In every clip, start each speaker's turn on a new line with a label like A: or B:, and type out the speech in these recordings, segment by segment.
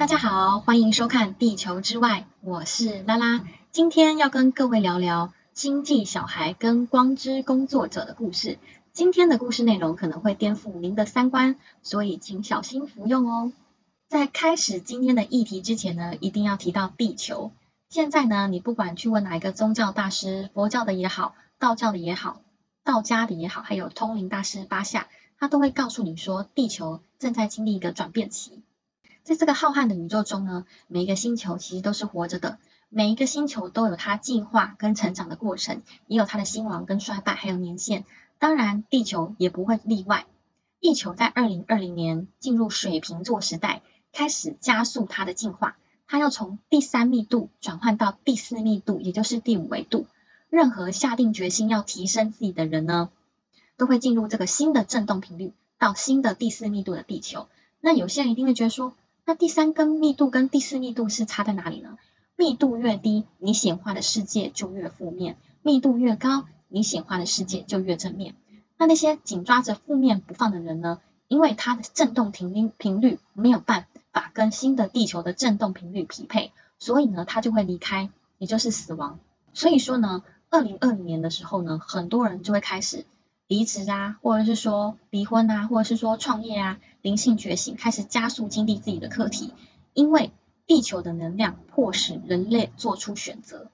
A: 大家好，欢迎收看《地球之外》，我是拉拉。今天要跟各位聊聊星际小孩跟光之工作者的故事。今天的故事内容可能会颠覆您的三观，所以请小心服用哦。在开始今天的议题之前呢，一定要提到地球。现在呢，你不管去问哪一个宗教大师，佛教的也好，道教的也好，道家的也好，还有通灵大师巴夏，他都会告诉你说，地球正在经历一个转变期。在这个浩瀚的宇宙中呢，每一个星球其实都是活着的，每一个星球都有它进化跟成长的过程，也有它的兴亡跟衰败，还有年限。当然，地球也不会例外。地球在二零二零年进入水瓶座时代，开始加速它的进化，它要从第三密度转换到第四密度，也就是第五维度。任何下定决心要提升自己的人呢，都会进入这个新的振动频率，到新的第四密度的地球。那有些人一定会觉得说，那第三根密度跟第四密度是差在哪里呢？密度越低，你显化的世界就越负面；密度越高，你显化的世界就越正面。那那些紧抓着负面不放的人呢？因为他的振动频率频率没有办法跟新的地球的振动频率匹配，所以呢，他就会离开，也就是死亡。所以说呢，二零二零年的时候呢，很多人就会开始。离职啊，或者是说离婚啊，或者是说创业啊，灵性觉醒，开始加速经历自己的课题，因为地球的能量迫使人类做出选择。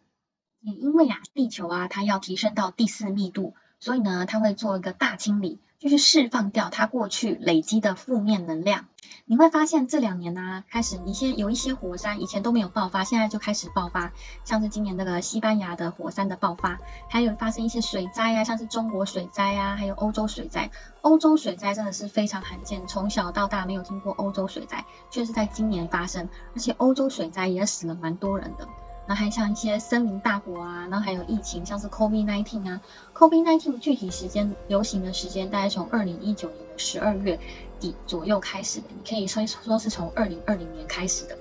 A: 也因为啊，地球啊，它要提升到第四密度，所以呢，它会做一个大清理。就是释放掉它过去累积的负面能量，你会发现这两年呢，开始一些有一些火山以前都没有爆发，现在就开始爆发，像是今年那个西班牙的火山的爆发，还有发生一些水灾啊，像是中国水灾啊，还有欧洲水灾。欧洲水灾真的是非常罕见，从小到大没有听过欧洲水灾，却是在今年发生，而且欧洲水灾也死了蛮多人的。那还像一些森林大火啊，然后还有疫情，像是 COVID-19 啊，COVID-19 具体时间流行的时间大概从二零一九年的十二月底左右开始的，你可以说说是从二零二零年开始的。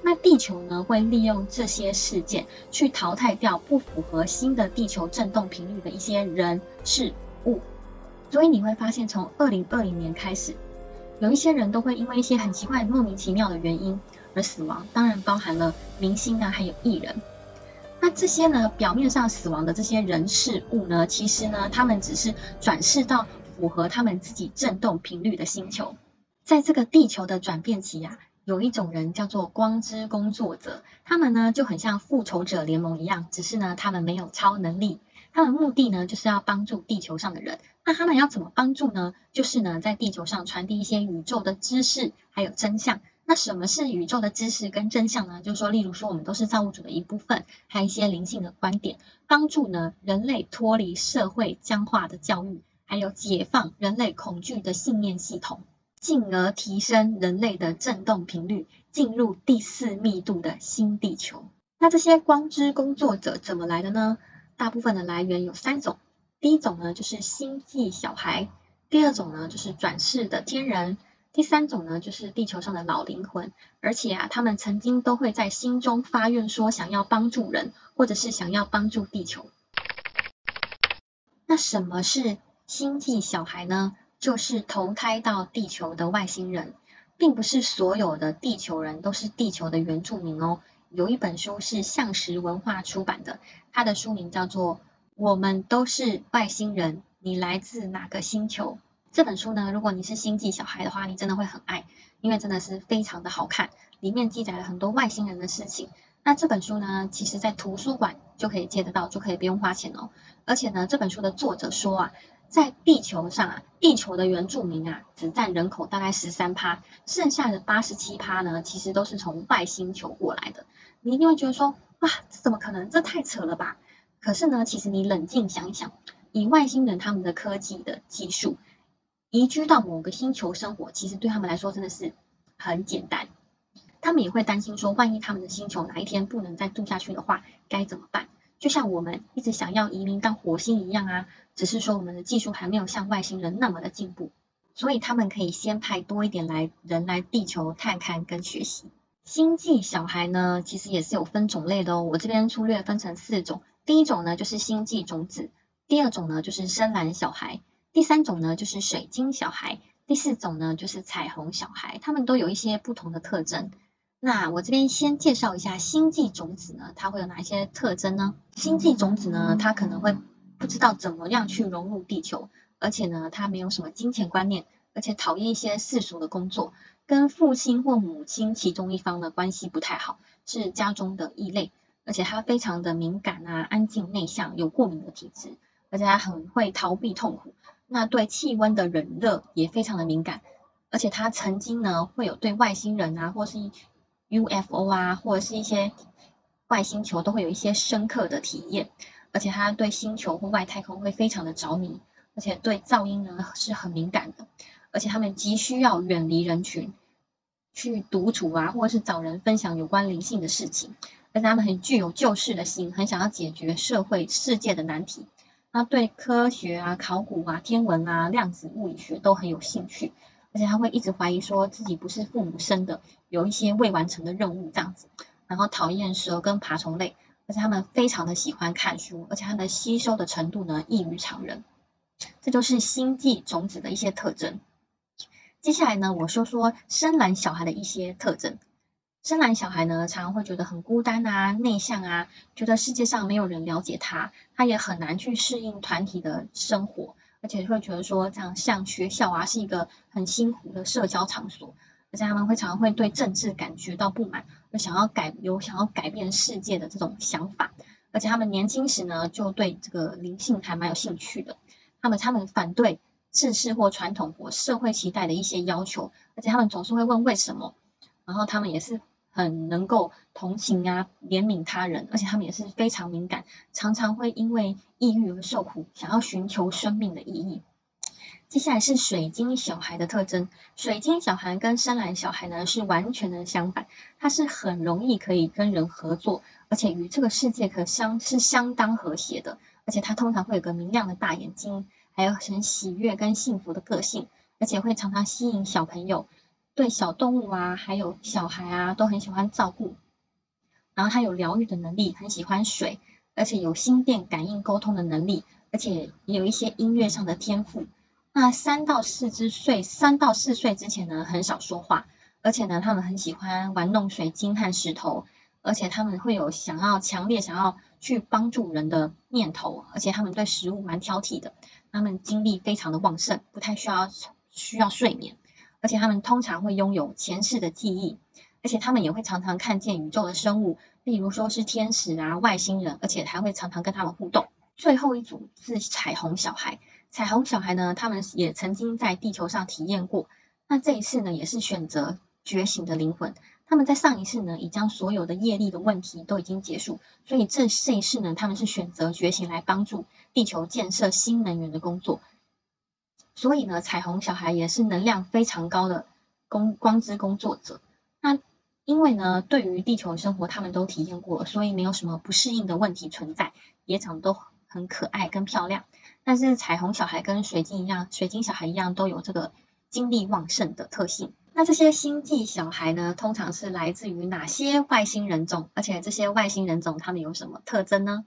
A: 那地球呢会利用这些事件去淘汰掉不符合新的地球振动频率的一些人事物，所以你会发现从二零二零年开始，有一些人都会因为一些很奇怪、莫名其妙的原因。而死亡当然包含了明星啊，还有艺人。那这些呢，表面上死亡的这些人事物呢，其实呢，他们只是转世到符合他们自己振动频率的星球。在这个地球的转变期啊，有一种人叫做光之工作者，他们呢就很像复仇者联盟一样，只是呢，他们没有超能力。他们目的呢，就是要帮助地球上的人。那他们要怎么帮助呢？就是呢，在地球上传递一些宇宙的知识，还有真相。那什么是宇宙的知识跟真相呢？就是说，例如说，我们都是造物主的一部分，还有一些灵性的观点，帮助呢人类脱离社会僵化的教育，还有解放人类恐惧的信念系统，进而提升人类的振动频率，进入第四密度的新地球。那这些光之工作者怎么来的呢？大部分的来源有三种，第一种呢就是星际小孩，第二种呢就是转世的天人。第三种呢，就是地球上的老灵魂，而且啊，他们曾经都会在心中发愿说想要帮助人，或者是想要帮助地球。那什么是星际小孩呢？就是投胎到地球的外星人，并不是所有的地球人都是地球的原住民哦。有一本书是向实文化出版的，它的书名叫做《我们都是外星人，你来自哪个星球》。这本书呢，如果你是星际小孩的话，你真的会很爱，因为真的是非常的好看，里面记载了很多外星人的事情。那这本书呢，其实在图书馆就可以借得到，就可以不用花钱哦。而且呢，这本书的作者说啊，在地球上啊，地球的原住民啊，只占人口大概十三趴，剩下的八十七趴呢，其实都是从外星球过来的。你一定会觉得说，哇，这怎么可能？这太扯了吧？可是呢，其实你冷静想一想，以外星人他们的科技的技术。移居到某个星球生活，其实对他们来说真的是很简单。他们也会担心说，万一他们的星球哪一天不能再住下去的话，该怎么办？就像我们一直想要移民到火星一样啊，只是说我们的技术还没有像外星人那么的进步，所以他们可以先派多一点来人来地球探看跟学习。星际小孩呢，其实也是有分种类的哦。我这边粗略分成四种，第一种呢就是星际种子，第二种呢就是深蓝小孩。第三种呢，就是水晶小孩；第四种呢，就是彩虹小孩。他们都有一些不同的特征。那我这边先介绍一下星际种子呢，它会有哪一些特征呢？星际种子呢，它可能会不知道怎么样去融入地球，而且呢，它没有什么金钱观念，而且讨厌一些世俗的工作，跟父亲或母亲其中一方的关系不太好，是家中的异类，而且它非常的敏感啊，安静内向，有过敏的体质，而且它很会逃避痛苦，那对气温的冷热也非常的敏感，而且它曾经呢会有对外星人啊，或是 UFO 啊，或者是一些外星球都会有一些深刻的体验，而且他对星球或外太空会非常的着迷，而且对噪音呢是很敏感的，而且他们急需要远离人群，去独处啊，或者是找人分享有关灵性的事情，而且他们很具有救世的心，很想要解决社会世界的难题，他对科学啊、考古啊、天文啊、量子物理学都很有兴趣。而且他会一直怀疑说自己不是父母生的，有一些未完成的任务这样子，然后讨厌蛇跟爬虫类，而且他们非常的喜欢看书，而且他们吸收的程度呢异于常人，这就是星际种子的一些特征。接下来呢，我说说深蓝小孩的一些特征。深蓝小孩呢，常常会觉得很孤单啊、内向啊，觉得世界上没有人了解他，他也很难去适应团体的生活。而且会觉得说，这样像学校啊，是一个很辛苦的社交场所，而且他们会常常会对政治感觉到不满，有想要改有想要改变世界的这种想法。而且他们年轻时呢，就对这个灵性还蛮有兴趣的。他们他们反对制式或传统或社会期待的一些要求，而且他们总是会问为什么。然后他们也是。很能够同情啊，怜悯他人，而且他们也是非常敏感，常常会因为抑郁而受苦，想要寻求生命的意义。接下来是水晶小孩的特征，水晶小孩跟深蓝小孩呢是完全的相反，他是很容易可以跟人合作，而且与这个世界可相是相当和谐的，而且他通常会有个明亮的大眼睛，还有很喜悦跟幸福的个性，而且会常常吸引小朋友。对小动物啊，还有小孩啊，都很喜欢照顾。然后他有疗愈的能力，很喜欢水，而且有心电感应沟通的能力，而且也有一些音乐上的天赋。那三到四之岁，三到四岁之前呢，很少说话，而且呢，他们很喜欢玩弄水晶和石头，而且他们会有想要强烈想要去帮助人的念头，而且他们对食物蛮挑剔的，他们精力非常的旺盛，不太需要需要睡眠。而且他们通常会拥有前世的记忆，而且他们也会常常看见宇宙的生物，例如说是天使啊、外星人，而且还会常常跟他们互动。最后一组是彩虹小孩，彩虹小孩呢，他们也曾经在地球上体验过，那这一次呢，也是选择觉醒的灵魂。他们在上一次呢，已将所有的业力的问题都已经结束，所以这这一世呢，他们是选择觉醒来帮助地球建设新能源的工作。所以呢，彩虹小孩也是能量非常高的工光之工作者。那因为呢，对于地球生活他们都体验过，所以没有什么不适应的问题存在，也长得都很可爱跟漂亮。但是彩虹小孩跟水晶一样，水晶小孩一样都有这个精力旺盛的特性。那这些星际小孩呢，通常是来自于哪些外星人种？而且这些外星人种他们有什么特征呢？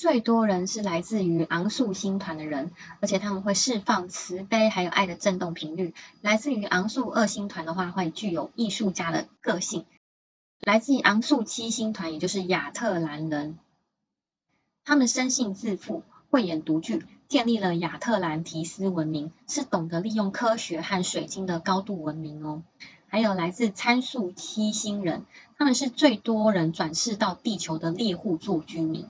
A: 最多人是来自于昂宿星团的人，而且他们会释放慈悲还有爱的振动频率。来自于昂宿二星团的话，会具有艺术家的个性。来自于昂宿七星团，也就是亚特兰人，他们生性自负，慧眼独具，建立了亚特兰提斯文明，是懂得利用科学和水晶的高度文明哦。还有来自参宿七星人，他们是最多人转世到地球的猎户座居民。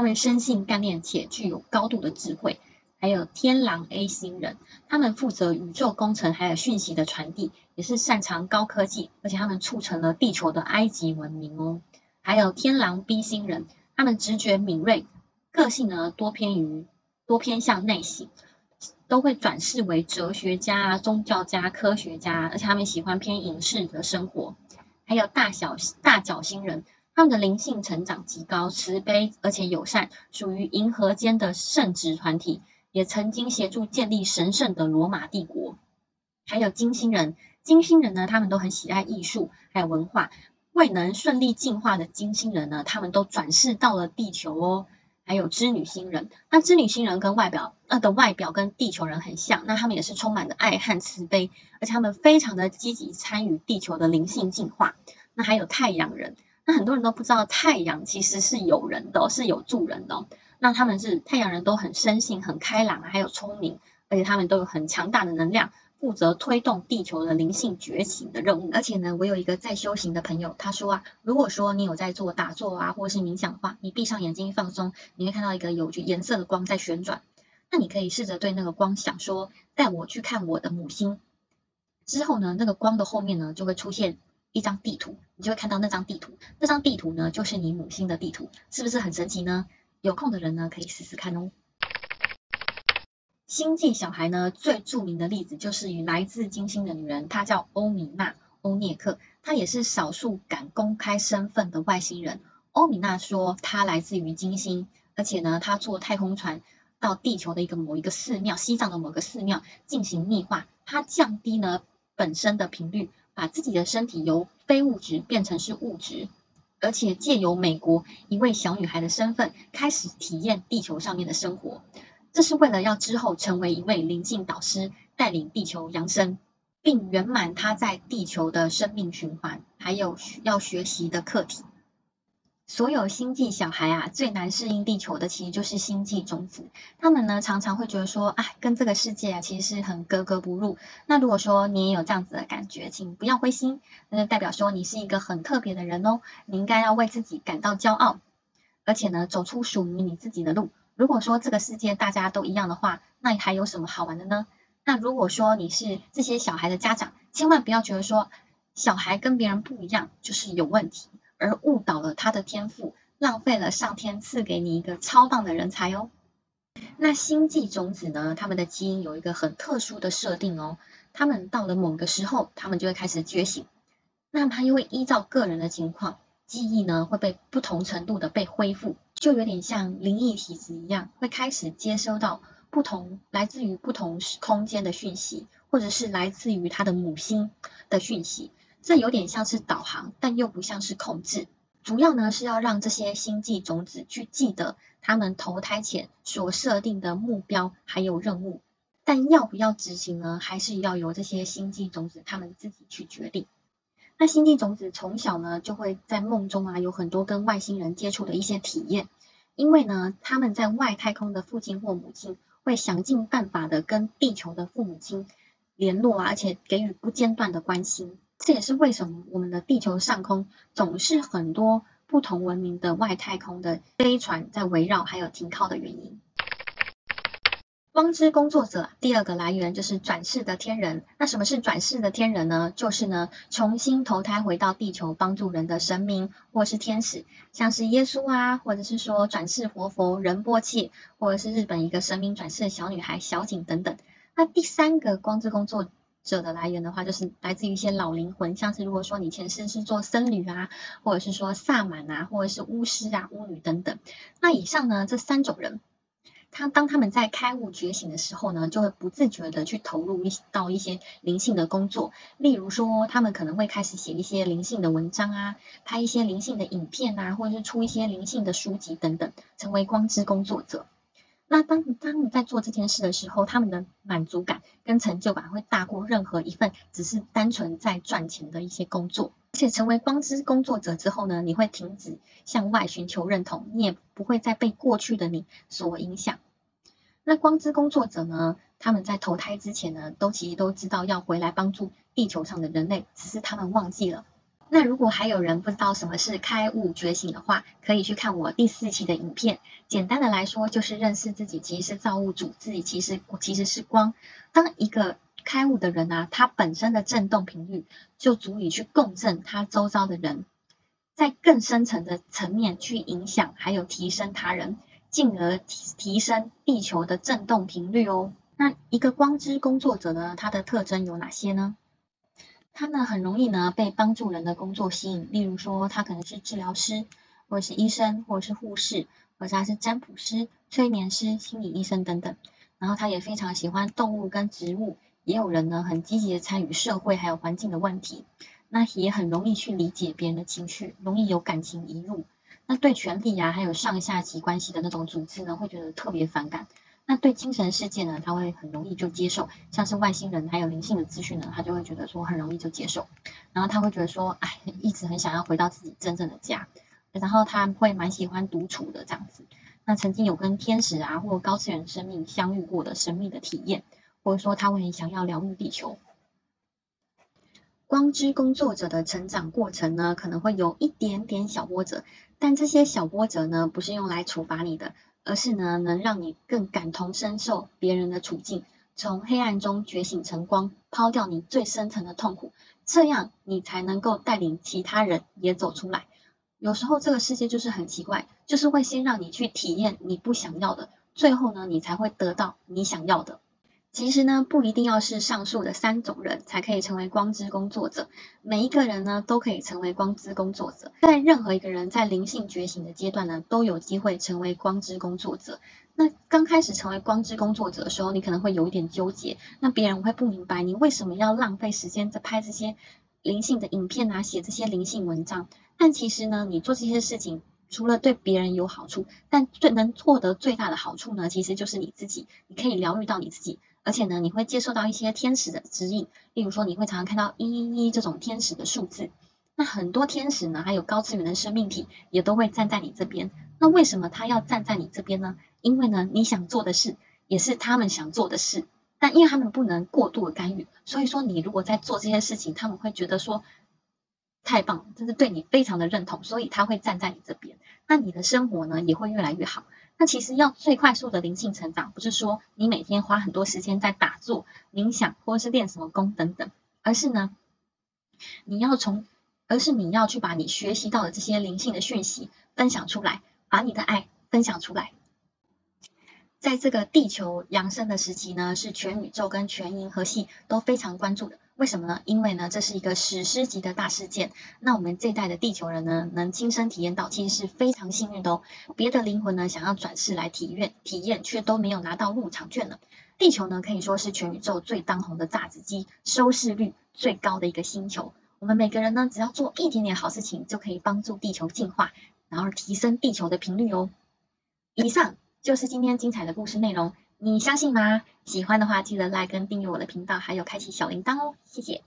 A: 他们生性干练且具有高度的智慧，还有天狼 A 星人，他们负责宇宙工程还有讯息的传递，也是擅长高科技，而且他们促成了地球的埃及文明哦。还有天狼 B 星人，他们直觉敏锐，个性呢多偏于多偏向内省，都会转世为哲学家、宗教家、科学家，而且他们喜欢偏隐士的生活。还有大小大角星人。他们的灵性成长极高，慈悲而且友善，属于银河间的圣职团体，也曾经协助建立神圣的罗马帝国。还有金星人，金星人呢，他们都很喜爱艺术还有文化。未能顺利进化的金星人呢，他们都转世到了地球哦。还有织女星人。那织女星人跟外表呃的外表跟地球人很像，那他们也是充满着爱和慈悲，而且他们非常的积极参与地球的灵性进化。那还有太阳人，很多人都不知道太阳其实是有人的，是有助人的。那他们是太阳人都很生性、很开朗，还有聪明，而且他们都有很强大的能量。负责推动地球的灵性觉醒的任务，而且呢，我有一个在修行的朋友，他说啊，如果说你有在做打坐啊，或是冥想的话，你闭上眼睛放松，你会看到一个有颜色的光在旋转，那你可以试着对那个光想说，带我去看我的母星，之后呢，那个光的后面呢，就会出现一张地图，你就会看到那张地图，那张地图呢，就是你母星的地图，是不是很神奇呢？有空的人呢，可以试试看哦。星际小孩呢，最著名的例子就是来自金星的女人，她叫欧米娜·欧涅克，她也是少数敢公开身份的外星人。欧米娜说，她来自于金星，而且呢，她坐太空船到地球的一个某一个寺庙，西藏的某个寺庙进行逆化，她降低呢本身的频率，把自己的身体由非物质变成是物质，而且借由美国一位小女孩的身份，开始体验地球上面的生活。这是为了要之后成为一位灵性导师，带领地球扬升，并圆满他在地球的生命循环，还有要学习的课题。所有星际小孩啊，最难适应地球的其实就是星际种子。他们呢常常会觉得说，哎，跟这个世界啊其实是很格格不入。那如果说你也有这样子的感觉，请不要灰心，那就代表说你是一个很特别的人哦。你应该要为自己感到骄傲，而且呢，走出属于你自己的路。如果说这个世界大家都一样的话，那还有什么好玩的呢？那如果说你是这些小孩的家长，千万不要觉得说小孩跟别人不一样就是有问题，而误导了他的天赋，浪费了上天赐给你一个超棒的人才哦。那星际种子呢？他们的基因有一个很特殊的设定哦，他们到了某个时候，他们就会开始觉醒。那他又会依照个人的情况。记忆呢会被不同程度的被恢复，就有点像灵异体质一样，会开始接收到不同来自于不同空间的讯息，或者是来自于他的母星的讯息。这有点像是导航，但又不像是控制。主要呢是要让这些星际种子去记得他们投胎前所设定的目标还有任务，但要不要执行呢，还是要由这些星际种子他们自己去决定。那星际种子从小呢，就会在梦中啊，有很多跟外星人接触的一些体验。因为呢，他们在外太空的父亲或母亲会想尽办法的跟地球的父母亲联络啊，而且给予不间断的关心。这也是为什么我们的地球上空总是很多不同文明的外太空的飞船在围绕还有停靠的原因。光之工作者第二个来源就是转世的天人。那什么是转世的天人呢？就是呢重新投胎回到地球帮助人的神明或是天使，像是耶稣啊，或者是说转世活佛仁波切，或者是日本一个神明转世的小女孩小景等等。那第三个光之工作者的来源的话，就是来自于一些老灵魂，像是如果说你前世是做僧侣啊，或者是说萨满啊，或者是巫师啊、巫女等等。那以上呢这三种人。他当他们在开悟觉醒的时候呢，就会不自觉的去投入一到一些灵性的工作，例如说，他们可能会开始写一些灵性的文章啊，拍一些灵性的影片啊，或者是出一些灵性的书籍等等，成为光之工作者。那当当你在做这件事的时候，他们的满足感跟成就感会大过任何一份只是单纯在赚钱的一些工作。而且成为光之工作者之后呢，你会停止向外寻求认同，你也不会再被过去的你所影响。那光之工作者呢，他们在投胎之前呢，都其实都知道要回来帮助地球上的人类，只是他们忘记了。那如果还有人不知道什么是开悟觉醒的话，可以去看我第四期的影片。简单的来说，就是认识自己其实是造物主，自己其实其实是光。当一个开悟的人啊，他本身的振动频率就足以去共振他周遭的人，在更深层的层面去影响还有提升他人，进而提提升地球的振动频率哦。那一个光之工作者呢，他的特征有哪些呢？他呢很容易呢被帮助人的工作吸引，例如说他可能是治疗师，或者是医生，或者是护士，或者他是占卜师、催眠师、心理医生等等。然后他也非常喜欢动物跟植物，也有人呢很积极的参与社会还有环境的问题，那也很容易去理解别人的情绪，容易有感情移入。那对权力啊，还有上下级关系的那种组织呢，会觉得特别反感。那对精神世界呢，他会很容易就接受，像是外星人还有灵性的资讯呢，他就会觉得说很容易就接受。然后他会觉得说，哎，一直很想要回到自己真正的家。然后他会蛮喜欢独处的这样子。那曾经有跟天使啊或高次元生命相遇过的神秘的体验，或者说他会很想要疗愈地球。光之工作者的成长过程呢，可能会有一点点小波折，但这些小波折呢，不是用来处罚你的，而是呢，能让你更感同身受别人的处境，从黑暗中觉醒成光，抛掉你最深层的痛苦，这样你才能够带领其他人也走出来。有时候这个世界就是很奇怪，就是会先让你去体验你不想要的，最后呢，你才会得到你想要的。其实呢，不一定要是上述的三种人才可以成为光之工作者，每一个人呢都可以成为光之工作者。在任何一个人在灵性觉醒的阶段呢，都有机会成为光之工作者。那刚开始成为光之工作者的时候，你可能会有一点纠结，那别人会不明白你为什么要浪费时间在拍这些灵性的影片啊，写这些灵性文章。但其实呢，你做这些事情。除了对别人有好处，但最能获得最大的好处呢，其实就是你自己，你可以疗愈到你自己，而且呢，你会接受到一些天使的指引，例如说你会常常看到一一一这种天使的数字，那很多天使呢，还有高次元的生命体也都会站在你这边。那为什么他要站在你这边呢？因为呢，你想做的事也是他们想做的事，但因为他们不能过度的干预，所以说你如果在做这些事情，他们会觉得说。太棒，就是对你非常的认同，所以他会站在你这边，那你的生活呢也会越来越好。那其实要最快速的灵性成长，不是说你每天花很多时间在打坐、冥想，或是练什么功等等，而是呢，你要从，而是你要去把你学习到的这些灵性的讯息分享出来，把你的爱分享出来。在这个地球扬升的时期呢，是全宇宙跟全银河系都非常关注的。为什么呢？因为呢，这是一个史诗级的大事件。那我们这代的地球人呢，能亲身体验到，其实是非常幸运的哦。别的灵魂呢，想要转世来体验体验，却都没有拿到入场券呢。地球呢，可以说是全宇宙最当红的炸子机，收视率最高的一个星球。我们每个人呢，只要做一点点好事情，就可以帮助地球进化，然后提升地球的频率哦。以上就是今天精彩的故事内容。你相信吗？喜欢的话，记得来跟订阅我的频道，还有开启小铃铛哦，谢谢。